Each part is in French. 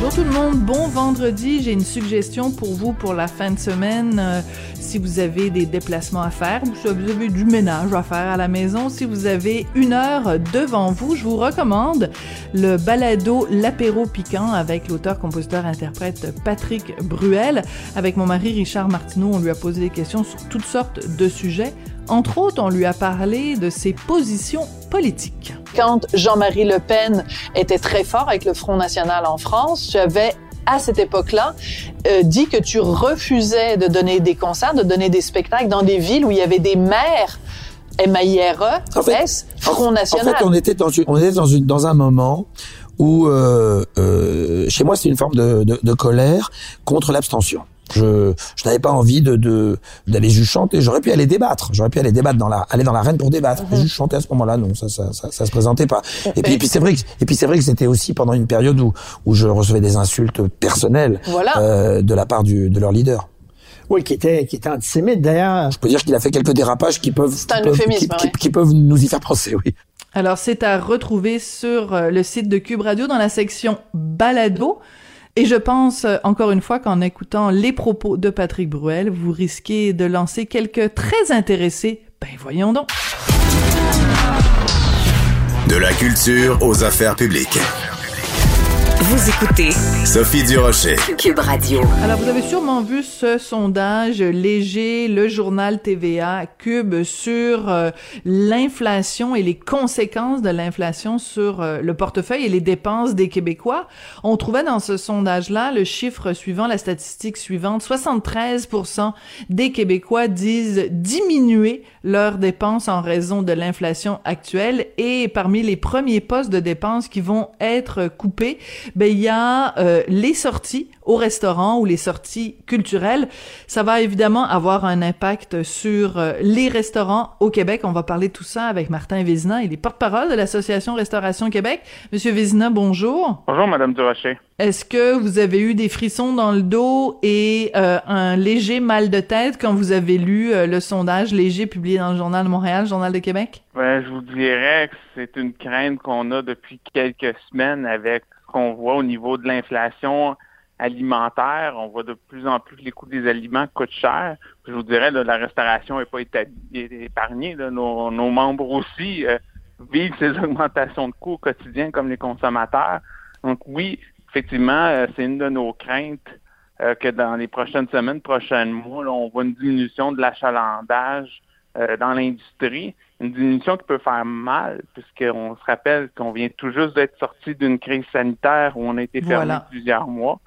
Bonjour tout le monde, bon vendredi. J'ai une suggestion pour vous pour la fin de semaine. Euh, si vous avez des déplacements à faire, ou si vous avez du ménage à faire à la maison, si vous avez une heure devant vous, je vous recommande le balado L'apéro piquant avec l'auteur, compositeur, interprète Patrick Bruel. Avec mon mari Richard Martineau, on lui a posé des questions sur toutes sortes de sujets. Entre autres, on lui a parlé de ses positions Quand Jean-Marie Le Pen était très fort avec le Front National en France, tu avais à cette époque-là, euh, dit que tu refusais de donner des concerts, de donner des spectacles dans des villes où il y avait des maires M-A-I-R-E, En fait, S, Front En National. fait, on était dans, une- on était dans, une, dans un moment où, euh, euh, chez moi, c'est une forme de, de, de colère contre l'abstention. Je, je n'avais pas envie de de- d'aller juste chanter. J'aurais pu aller débattre. J'aurais pu aller débattre dans la aller dans l'arène pour débattre. Mais juste chanter à ce moment-là, non, ça ça, ça ça se présentait pas. Et puis, et puis c'est vrai que et puis c'est vrai que c'était aussi pendant une période où où je recevais des insultes personnelles Voilà. euh, de la part du de leur leader. Oui, qui était, qui était antisémite d'ailleurs. Je peux dire qu'il a fait quelques dérapages qui peuvent C'est un qui peuvent, euphémisme, qui- ouais. qui- qui peuvent nous y faire penser, oui. Alors, c'est à retrouver sur euh, le site de Cube Radio dans la section Balado. Et je pense, euh, encore une fois, qu'en écoutant les propos de Patrick Bruel, vous risquez de lancer quelques très intéressés. Ben, voyons donc. De la culture aux affaires publiques. Vous écoutez Sophie Durocher. Cube Radio. Alors, vous avez sûrement vu ce sondage léger, le journal TVA Cube sur euh, l'inflation et les conséquences de l'inflation sur euh, le portefeuille et les dépenses des Québécois. On trouvait dans ce sondage-là le chiffre suivant, la statistique suivante, 73% des Québécois disent diminuer leurs dépenses en raison de l'inflation actuelle et parmi les premiers postes de dépenses qui vont être coupés, ben il y a euh, les sorties au restaurant ou les sorties culturelles. Ça va évidemment avoir un impact sur euh, les restaurants au Québec. On va parler de tout ça avec Martin Vézina, il est porte-parole de l'association Restauration Québec. Monsieur Vézina, bonjour. Bonjour, Madame Durocher. Est-ce que vous avez eu des frissons dans le dos et euh, un léger mal de tête quand vous avez lu euh, le sondage léger publié dans le Journal de Montréal, Journal de Québec? Ben, je vous dirais que c'est une crainte qu'on a depuis quelques semaines avec qu'on voit au niveau de l'inflation alimentaire. On voit de plus en plus que les coûts des aliments coûtent cher. Je vous dirais, là, la restauration n'est pas épargnée. là. Nos, nos membres aussi euh, vivent ces augmentations de coûts au quotidien comme les consommateurs. Donc oui, effectivement, euh, c'est une de nos craintes euh, que dans les prochaines semaines, prochains mois, là, on voit une diminution de l'achalandage euh, dans l'industrie, une diminution qui peut faire mal, puisqu'on se rappelle qu'on vient tout juste d'être sorti d'une crise sanitaire où on a été fermé Voilà. plusieurs mois.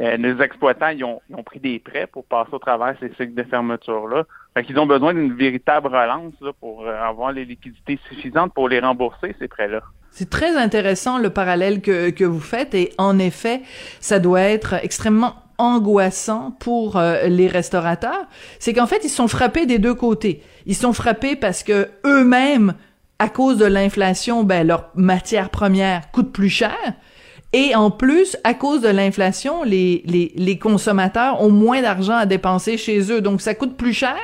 Euh, nos exploitants, ils ont, ils ont pris des prêts pour passer au travers ces cycles de fermeture-là. Fait qu'ils ont besoin d'une véritable relance là, pour euh, avoir les liquidités suffisantes pour les rembourser, ces prêts-là. C'est très intéressant le parallèle que, que vous faites et en effet, ça doit être extrêmement angoissant pour euh, les restaurateurs. C'est qu'en fait, ils sont frappés des deux côtés. Ils sont frappés parce que eux-mêmes, à cause de l'inflation, ben, leurs matières premières coûtent plus cher. Et en plus, à cause de l'inflation, les, les, consommateurs ont moins d'argent à dépenser chez eux. Donc, ça coûte plus cher.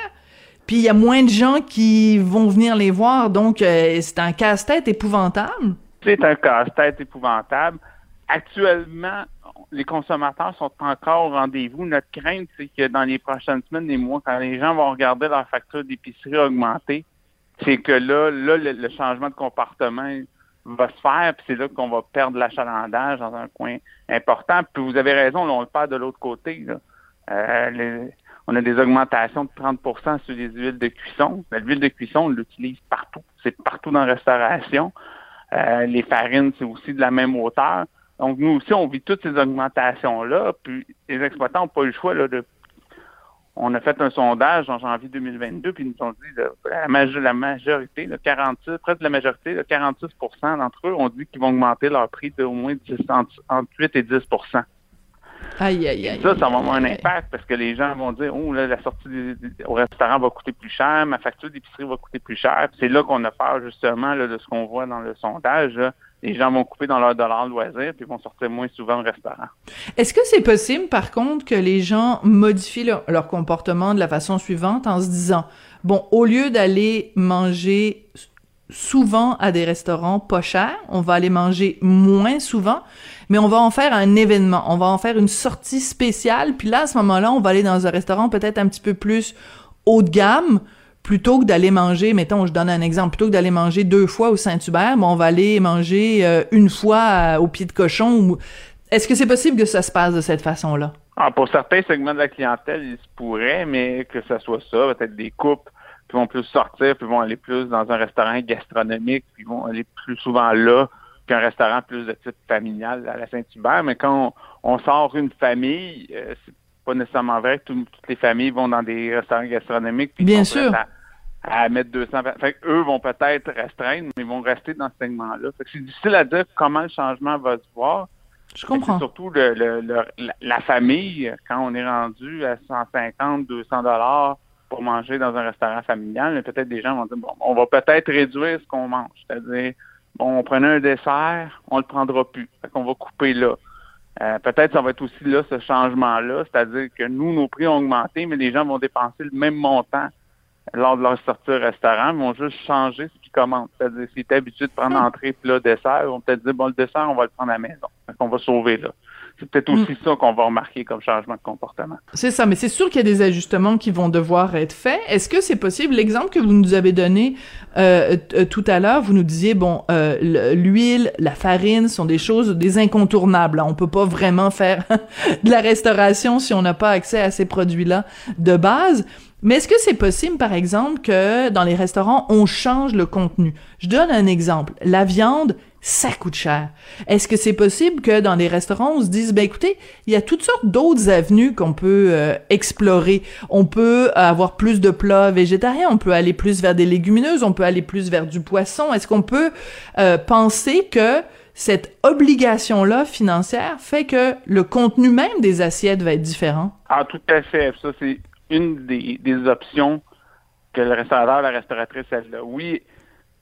Puis il y a moins de gens qui vont venir les voir. Donc, euh, c'est un casse-tête épouvantable. C'est un casse-tête épouvantable. Actuellement, les consommateurs sont encore au rendez-vous. Notre crainte, c'est que dans les prochaines semaines, les mois, quand les gens vont regarder leur facture d'épicerie augmenter, c'est que là, là, le, changement de comportement va se faire, puis c'est là qu'on va perdre l'achalandage dans un coin important. Puis vous avez raison, on le perd de l'autre côté. Euh, on a des augmentations de 30% sur les huiles de cuisson. L'huile de cuisson, on l'utilise partout. C'est partout dans la restauration. Euh, les farines, c'est aussi de la même hauteur. Donc, nous aussi, on vit toutes ces augmentations-là. Puis, les exploitants n'ont pas eu le choix là, de on a fait un sondage en janvier 2022, puis ils nous ont dit la, la majorité, le 46, presque la majorité, le 46% d'entre eux ont dit qu'ils vont augmenter leur prix de au moins 10, entre, 8 et 10 Aïe, aïe, aïe. Ça, ça va avoir un impact parce que les gens vont dire Oh, là, la sortie au restaurant va coûter plus cher, ma facture d'épicerie va coûter plus cher. C'est là qu'on a peur justement de ce qu'on voit dans le sondage les gens vont couper dans leur dollar loisir puis vont sortir moins souvent au restaurant. Est-ce que c'est possible, par contre, que les gens modifient leur, comportement de la façon suivante en se disant, bon, au lieu d'aller manger souvent à des restaurants pas chers, on va aller manger moins souvent, mais on va en faire un événement, on va en faire une sortie spéciale, puis là, à ce moment-là, on va aller dans un restaurant peut-être un petit peu plus haut de gamme, plutôt que d'aller manger, mettons, je donne un exemple, plutôt que d'aller manger deux fois au Saint-Hubert, on va aller manger euh, une fois au pied de cochon. Est-ce que c'est possible que ça se passe de cette façon-là? Ah, pour certains segments de la clientèle, il se pourrait, mais que ce soit ça, peut-être des couples qui vont plus sortir, puis vont aller plus dans un restaurant gastronomique, puis vont aller plus souvent là qu'un restaurant plus de type familial à la Saint-Hubert. Mais quand on, sort une famille, euh, c'est pas nécessairement vrai que toutes les familles vont dans des restaurants gastronomiques. Puis Bien sûr à mettre 200. Fait eux vont peut-être restreindre, mais ils vont rester dans ce segment-là. c'est difficile à dire comment le changement va se voir. Je comprends. surtout le, la famille, quand on est rendu à 150, 200 dollars pour manger dans un restaurant familial, peut-être des gens vont dire, bon, on va peut-être réduire ce qu'on mange. C'est-à-dire, bon, on prenait un dessert, on le prendra plus. Fait qu'on va couper là. Euh, peut-être ça va être aussi là, ce changement-là. C'est-à-dire que nous, nos prix ont augmenté, mais les gens vont dépenser le même montant lors de leur sortie au restaurant, ils vont juste changer ce qu'ils commandent. C'est-à-dire, s'ils étaient habitués de prendre hmm. entrée, plat, dessert, ils vont peut-être dire, bon, le dessert, on va le prendre à la maison. On va sauver là. C'est peut-être aussi hmm. ça qu'on va remarquer comme changement de comportement. C'est ça, mais c'est sûr qu'il y a des ajustements qui vont devoir être faits. Est-ce que c'est possible? L'exemple que vous nous avez donné euh, euh, tout à l'heure, vous nous disiez, bon, euh, l'huile, la farine sont des choses, des incontournables. On peut pas vraiment faire de la restauration si on n'a pas accès à ces produits-là de base. Mais est-ce que c'est possible, par exemple, que dans les restaurants, on change le contenu? Je donne un exemple. La viande, ça coûte cher. Est-ce que c'est possible que dans les restaurants, on se dise, ben écoutez, il y a toutes sortes d'autres avenues qu'on peut euh, explorer. On peut avoir plus de plats végétariens, on peut aller plus vers des légumineuses, on peut aller plus vers du poisson. Est-ce qu'on peut euh, penser que cette obligation-là financière fait que le contenu même des assiettes va être différent? Ah, tout à fait. Ça, c'est une des, options que le restaurateur, la restauratrice, elle a. Oui,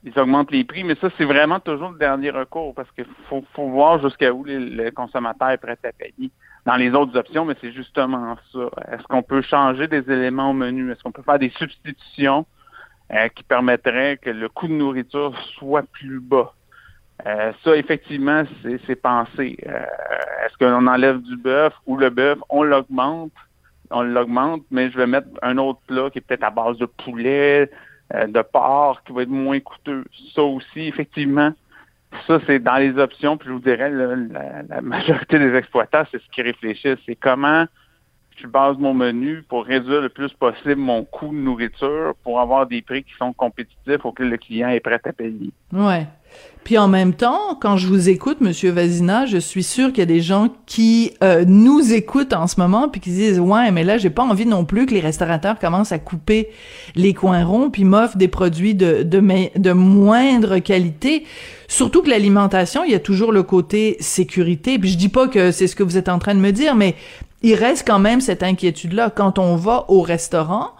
ils augmentent les prix, mais ça, c'est vraiment toujours le dernier recours parce qu'il faut, voir jusqu'à où le consommateur est prêt à payer. Dans les autres options, mais c'est justement ça. Est-ce qu'on peut changer des éléments au menu? Est-ce qu'on peut faire des substitutions euh, qui permettraient que le coût de nourriture soit plus bas? Euh, ça, effectivement, c'est pensé. Euh, est-ce qu'on enlève du bœuf ou le bœuf, on l'augmente? On l'augmente, mais je vais mettre un autre plat qui est peut-être à base de poulet, euh, de porc, qui va être moins coûteux. Ça aussi, effectivement, ça, c'est dans les options, puis je vous dirais, la, majorité des exploitants, c'est ce qu'ils réfléchissent. C'est comment je base mon menu pour réduire le plus possible mon coût de nourriture pour avoir des prix qui sont compétitifs auxquels le client est prêt à payer. Ouais. Puis en même temps, quand je vous écoute, Monsieur Vazina, je suis sûr qu'il y a des gens qui euh, nous écoutent en ce moment puis qui disent ouais, mais là j'ai pas envie non plus que les restaurateurs commencent à couper les coins ronds puis m'offrent des produits de de, de moindre qualité. Surtout que l'alimentation, il y a toujours le côté sécurité. Puis je dis pas que c'est ce que vous êtes en train de me dire, mais il reste quand même cette inquiétude-là quand on va au restaurant.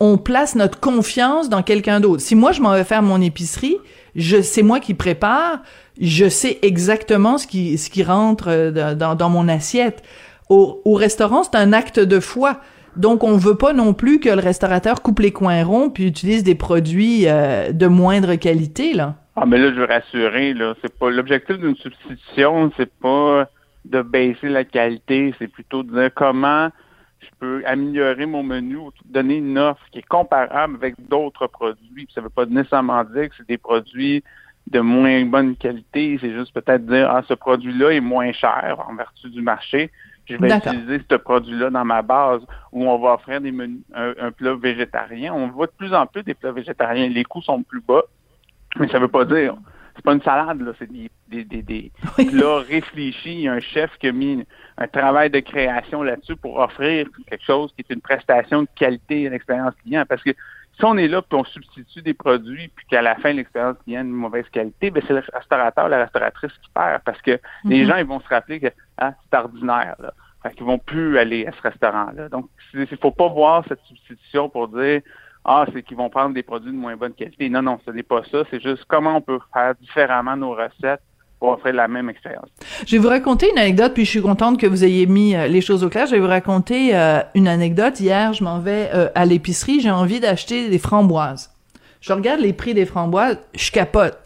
On place notre confiance dans quelqu'un d'autre. Si moi je m'en vais faire mon épicerie, je c'est moi qui prépare, je sais exactement ce qui ce qui rentre euh, dans, dans mon assiette. Au, au restaurant, c'est un acte de foi. Donc, on veut pas non plus que le restaurateur coupe les coins ronds puis utilise des produits euh, de moindre qualité, là. Ah, mais là, je veux rassurer, là, c'est pas l'objectif d'une substitution, c'est pas de baisser la qualité, c'est plutôt de dire comment je peux améliorer mon menu ou donner une offre qui est comparable avec d'autres produits. Ça veut pas nécessairement dire que c'est des produits de moins bonne qualité, c'est juste peut-être dire ah ce produit-là est moins cher en vertu du marché. Je vais utiliser ce produit-là dans ma base où on va offrir des menus, un, plat végétarien. On voit de plus en plus des plats végétariens. Les coûts sont plus bas, mais ça veut pas dire c'est pas une salade, là, c'est des, des, des, des plats réfléchis. Il y a un chef qui a mis un travail de création là-dessus pour offrir quelque chose qui est une prestation de qualité à l'expérience client. Parce que si on est là puis on substitue des produits puis qu'à la fin l'expérience client est de mauvaise qualité, ben c'est le restaurateur, la restauratrice qui perd parce que les mhm. gens ils vont se rappeler que ah, c'est ordinaire là. Fait qu'ils vont plus aller à ce restaurant-là. Donc, il faut pas voir cette substitution pour dire ah, c'est qu'ils vont prendre des produits de moins bonne qualité. Non, non, ce n'est pas ça. C'est juste comment on peut faire différemment nos recettes pour offrir la même expérience. Je vais vous raconter une anecdote, puis je suis contente que vous ayez mis euh, les choses au clair. Je vais vous raconter euh, une anecdote. Hier, je m'en vais euh, à l'épicerie, j'ai envie d'acheter des framboises. Je regarde les prix des framboises, je capote.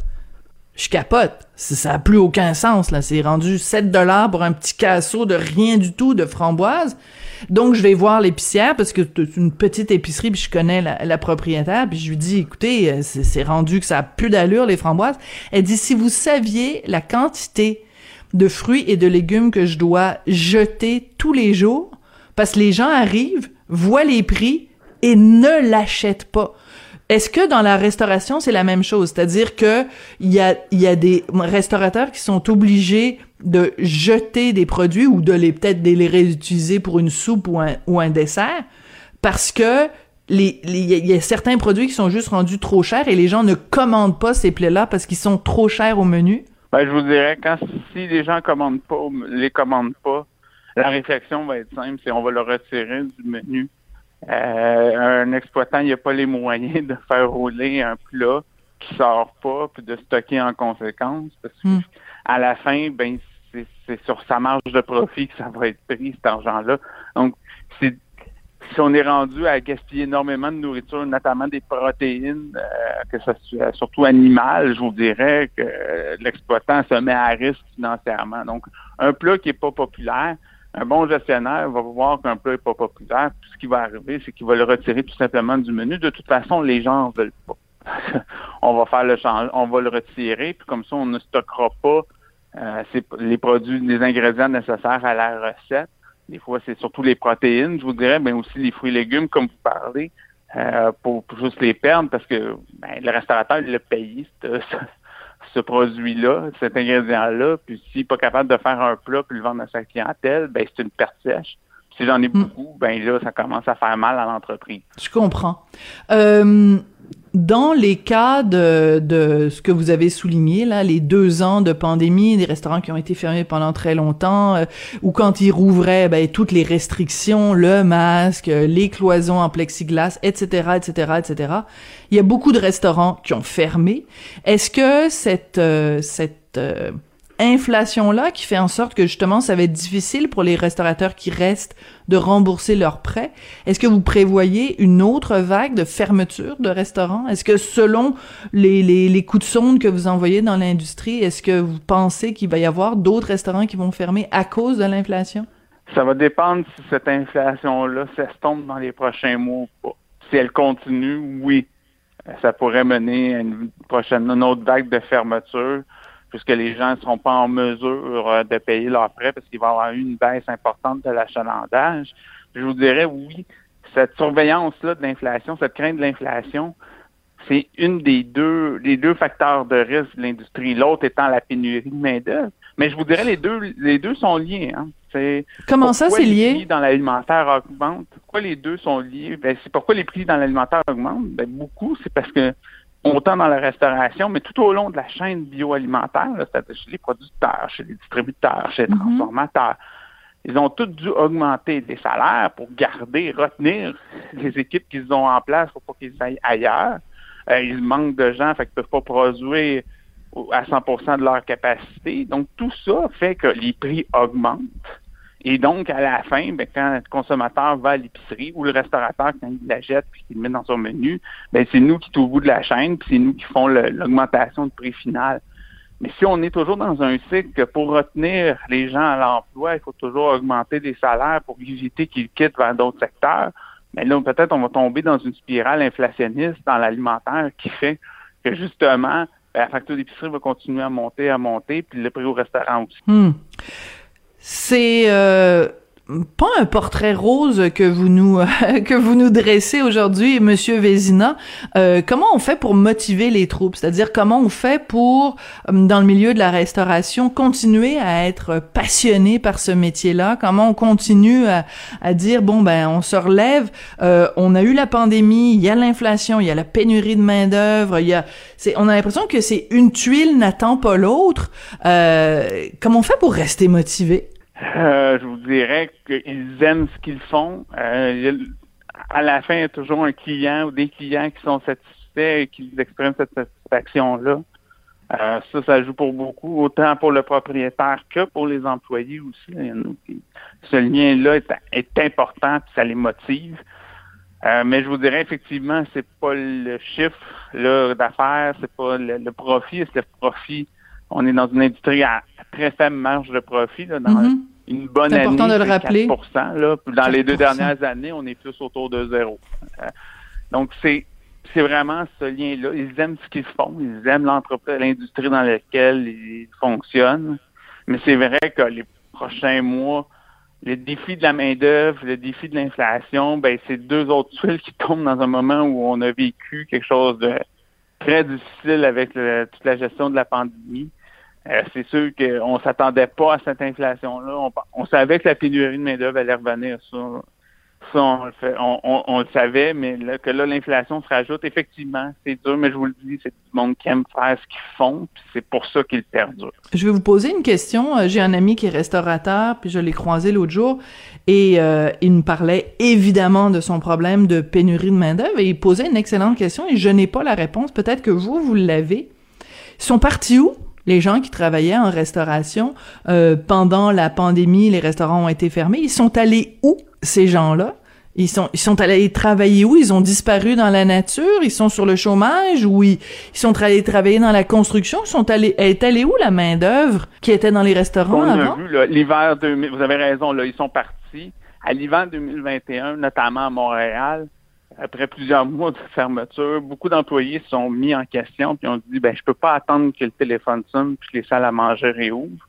Je capote. Ça n'a plus aucun sens, là. C'est rendu 7 dollars pour un petit casseau de rien du tout de framboises. Donc, je vais voir l'épicière parce que c'est une petite épicerie, puis je connais la, propriétaire, puis je lui dis, écoutez, euh, c'est rendu que ça a plus d'allure, les framboises. Elle dit, si vous saviez la quantité de fruits et de légumes que je dois jeter tous les jours, parce que les gens arrivent, voient les prix et ne l'achètent pas. Est-ce que dans la restauration, c'est la même chose? C'est-à-dire que il y a, y a des restaurateurs qui sont obligés de jeter des produits ou de les peut-être de les réutiliser pour une soupe ou un, ou un dessert parce que les, il y a certains produits qui sont juste rendus trop chers et les gens ne commandent pas ces plats-là parce qu'ils sont trop chers au menu? Ben, je vous dirais, quand si les gens commandent pas, les commandent pas, la réflexion va être simple, c'est on va le retirer du menu. Euh, un exploitant, il n'a pas les moyens de faire rouler un plat qui sort pas puis de stocker en conséquence parce que hmm. à la fin, ben c'est sur sa marge de profit que ça va être pris cet argent-là. Donc si on est rendu à gaspiller énormément de nourriture, notamment des protéines, euh, que ça soit surtout animales, je vous dirais que l'exploitant se met à risque financièrement. Donc, un plat qui est pas populaire, un bon gestionnaire va voir qu'un plat n'est pas populaire, puis ce qui va arriver, c'est qu'il va le retirer tout simplement du menu. De toute façon, les gens ne veulent pas. on va faire le change, on va le retirer, puis comme ça, on ne stockera pas euh, les produits, les ingrédients nécessaires à la recette. Des fois, c'est surtout les protéines, je vous dirais, mais aussi les fruits et légumes, comme vous parlez, euh, pour, juste les perdre, parce que ben, le restaurateur, il l'a payé, ce produit-là, cet ingrédient-là, puis s'il n'est pas capable de faire un plat puis le vendre à sa clientèle, ben c'est une perte sèche. Si j'en ai hmm. beaucoup, ben là, ça commence à faire mal à l'entreprise. Je comprends. Euh, dans les cas de, de ce que vous avez souligné, là, les deux ans de pandémie, des restaurants qui ont été fermés pendant très longtemps, euh, ou quand ils rouvraient, ben, toutes les restrictions, le masque, les cloisons en plexiglas, etc., etc., etc., il y a beaucoup de restaurants qui ont fermé. Est-ce que cette, euh, cette euh, inflation-là qui fait en sorte que justement ça va être difficile pour les restaurateurs qui restent de rembourser leurs prêts. Est-ce que vous prévoyez une autre vague de fermeture de restaurants? Est-ce que selon les, les, les coups de sonde que vous envoyez dans l'industrie, est-ce que vous pensez qu'il va y avoir d'autres restaurants qui vont fermer à cause de l'inflation? Ça va dépendre si cette inflation-là s'estompe dans les prochains mois ou pas. Si elle continue, oui, ça pourrait mener à une prochaine, une autre vague de fermeture puisque les gens ne seront pas en mesure euh, de payer leurs prêts parce qu'il va y avoir une baisse importante de l'achalandage. Je vous dirais, oui, cette surveillance-là de l'inflation, cette crainte de l'inflation, c'est une des deux, les deux facteurs de risque de l'industrie. L'autre étant la pénurie de main-d'œuvre. Mais je vous dirais, les deux, les deux sont liés. Hein. Comment ça, c'est lié? Les prix dans l'alimentaire augmentent? Pourquoi les deux sont liés? Ben, c'est pourquoi les prix dans l'alimentaire augmentent? Ben, beaucoup, c'est parce que autant dans la restauration, mais tout au long de la chaîne bioalimentaire, c'est-à-dire chez les producteurs, chez les distributeurs, chez les mhm. transformateurs. Ils ont tous dû augmenter des salaires pour garder, retenir les équipes qu'ils ont en place pour pas qu'ils aillent ailleurs. Euh, ils manquent de gens, fait qu'ils peuvent pas produire à 100% de leur capacité. Donc, tout ça fait que les prix augmentent. Et donc, à la fin, ben, quand le consommateur va à l'épicerie ou le restaurateur, quand il la jette puis qu'il le met dans son menu, ben, c'est nous qui sommes au bout de la chaîne, puis c'est nous qui font l'augmentation de prix final. Mais si on est toujours dans un cycle que pour retenir les gens à l'emploi, il faut toujours augmenter des salaires pour éviter qu'ils quittent vers d'autres secteurs, mais là, peut-être on va tomber dans une spirale inflationniste dans l'alimentaire qui fait que justement, ben, la facture d'épicerie va continuer à monter, à monter, puis le prix au restaurant aussi. Hmm. C'est euh, pas un portrait rose que vous nous que vous nous dressez aujourd'hui, Monsieur Vézina. Euh, comment on fait pour motiver les troupes? C'est-à-dire comment on fait pour, euh, dans le milieu de la restauration, continuer à être passionné par ce métier-là? Comment on continue à, dire bon ben on se relève. Euh, on a eu la pandémie, il y a l'inflation, il y a la pénurie de main d'œuvre, il y a c'est on a l'impression que c'est une tuile n'attend pas l'autre. Comment on fait pour rester motivé? Euh, je vous dirais qu'ils aiment ce qu'ils font. Euh, à la fin, il y a toujours un client ou des clients qui sont satisfaits et qui expriment cette satisfaction-là. Euh, ça, ça joue pour beaucoup, autant pour le propriétaire que pour les employés aussi. Ce lien-là est, important, ça les motive. mais je vous dirais effectivement, c'est pas le chiffre d'affaires, c'est pas le, profit, c'est le profit. On est dans une industrie à très faible marge de profit dans mm-hmm une bonne année, important de le rappeler. 4 là. Dans les deux dernières années, on est plus autour de zéro. Euh, donc, c'est c'est vraiment ce lien-là. Ils aiment ce qu'ils font. Ils aiment l'entreprise, l'industrie dans laquelle ils fonctionnent. Mais c'est vrai que les prochains mois, le défi de la main-d'œuvre, le défi de l'inflation, ben, c'est deux autres tuiles qui tombent dans un moment où on a vécu quelque chose de très difficile avec toute la gestion de la pandémie. Euh, c'est sûr qu'on s'attendait pas à cette inflation-là. On, savait que la pénurie de main-d'œuvre allait revenir. Ça, ça on, le fait, on, le savait, mais que là, l'inflation se rajoute, effectivement, c'est dur, mais je vous le dis, c'est du monde qui aime faire ce qu'ils font, puis c'est pour ça qu'ils perdurent. Je vais vous poser une question. Euh, j'ai un ami qui est restaurateur, puis je l'ai croisé l'autre jour, et euh, il me parlait évidemment de son problème de pénurie de main-d'œuvre, et il posait une excellente question, et je n'ai pas la réponse. Peut-être que vous, vous l'avez. Ils sont partis où? Les gens qui travaillaient en restauration euh, pendant la pandémie, les restaurants ont été fermés. Ils sont allés où ces gens-là? Ils sont ils sont allés travailler où? Ils ont disparu dans la nature? Ils sont sur le chômage? Ou ils, sont allés travailler dans la construction? Ils sont allés est allée où la main d'œuvre qui était dans les restaurants On avant? l'hiver 2000. Vous avez raison là, ils sont partis. À l'hiver 2021, notamment à Montréal après plusieurs mois de fermeture, beaucoup d'employés se sont mis en question puis ont dit ben je peux pas attendre que le téléphone sonne puis que les salles à manger réouvrent.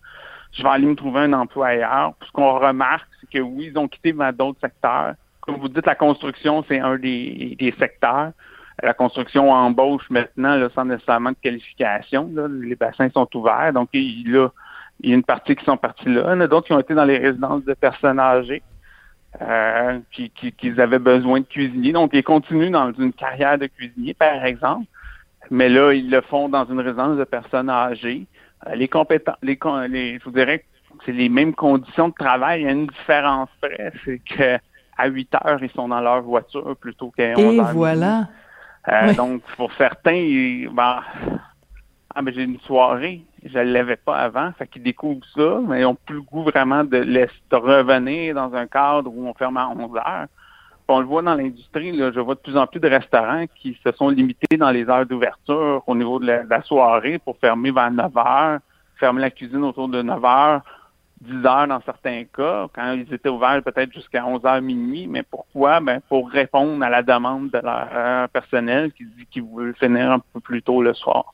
Je vais aller me trouver un emploi ailleurs. ce qu'on remarque, c'est que oui, ils ont quitté d'autres secteurs. Comme vous dites, la construction, c'est un des, secteurs. La construction embauche maintenant là, sans nécessairement de qualification. Les bassins sont ouverts. Donc, il, il y a une partie qui sont partis là. Il y en a d'autres qui ont été dans les résidences de personnes âgées euh, qu'ils avaient besoin de cuisinier. Donc, ils continuent dans une carrière de cuisinier, par exemple, mais là, ils le font dans une résidence de personnes âgées. Euh, les compétences, les, je vous dirais que c'est les mêmes conditions de travail. Il y a une différence près, c'est que à 8 heures, ils sont dans leur voiture plutôt qu'à 11 heures. Et voilà. Euh, donc, pour certains, ben, ah, j'ai une soirée, je ne l'avais pas avant, fait qu'ils découvrent ça, mais ils n'ont plus le goût vraiment de, laisser, revenir dans un cadre où on ferme à 11 heures. on le voit dans l'industrie, je vois de plus en plus de restaurants qui se sont limités dans les heures d'ouverture au niveau de la, soirée pour fermer vers 9 heures, fermer la cuisine autour de 9 heures, 10 heures dans certains cas, quand ils étaient ouverts peut-être jusqu'à 11 heures minuit. Mais pourquoi? Ben, pour répondre à la demande de leur personnel qui dit qu'ils veulent finir un peu plus tôt le soir.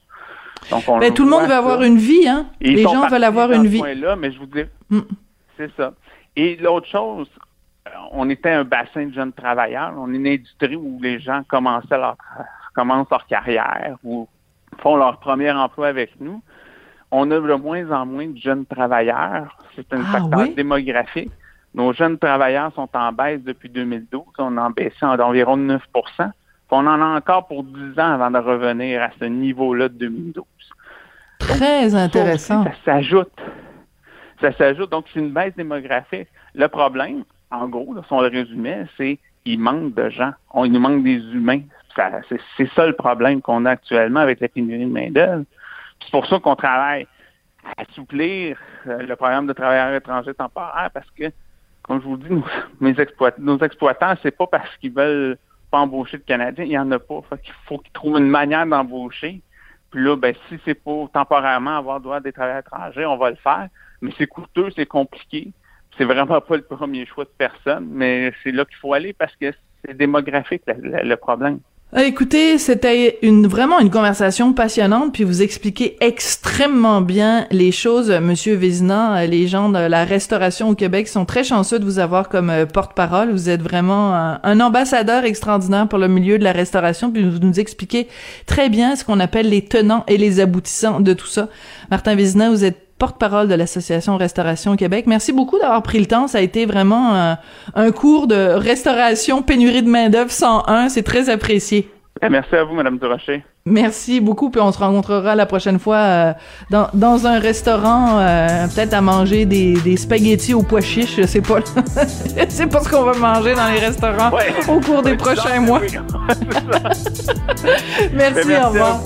Ben, tout le monde veut avoir une vie, hein? Les gens veulent avoir une vie. Là, mais je vous dis, mm. c'est ça. Et l'autre chose, euh, on était un bassin de jeunes travailleurs. On est une industrie où les gens commençaient leur, commencent leur carrière ou font leur premier emploi avec nous. On a de moins en moins de jeunes travailleurs. C'est un ah facteur démographique. Nos jeunes travailleurs sont en baisse depuis 2012. On a baissé d'environ 9 on en a encore pour 10 ans avant de revenir à ce niveau-là de 2012. Très intéressant. Ça, s'ajoute. Ça s'ajoute. Donc, c'est une baisse démographique. Le problème, en gros, si on le résumait, c'est qu'il manque de gens. On, il nous manque des humains. c'est, ça le problème qu'on a actuellement avec la pénurie de main-d'œuvre. C'est pour ça qu'on travaille à assouplir euh, le programme de travailleurs étrangers temporaires parce que comme je vous dis, nos, mes exploitants, nos exploitants, c'est pas parce qu'ils veulent embaucher de Canadiens, il y en a pas. Fait qu'il faut qu'ils trouvent une manière d'embaucher. Puis là, ben, si c'est pour temporairement avoir droit des travailleurs étrangers, on va le faire. Mais c'est coûteux, c'est compliqué. C'est vraiment pas le premier choix de personne, mais c'est là qu'il faut aller parce que c'est démographique le problème. Euh, écoutez, c'était une vraiment une conversation passionnante, puis vous expliquez extrêmement bien les choses, Monsieur Vézina. Euh, les gens de la restauration au Québec sont très chanceux de vous avoir comme euh, porte-parole. Vous êtes vraiment un, ambassadeur extraordinaire pour le milieu de la restauration, puis vous nous expliquez très bien ce qu'on appelle les tenants et les aboutissants de tout ça. Martin Vézina, vous êtes porte-parole de l'Association Restauration Québec. Merci beaucoup d'avoir pris le temps. Ça a été vraiment euh, un cours de restauration, pénurie de main-d'œuvre 101. C'est très apprécié. Merci à vous, Madame Durocher. Merci beaucoup, puis on se rencontrera la prochaine fois euh, dans, dans un restaurant, euh, peut-être à manger des, des spaghettis au pois chiches, je sais pas. c'est pas ce qu'on va manger dans les restaurants au cours des prochains mois. merci, merci, au revoir.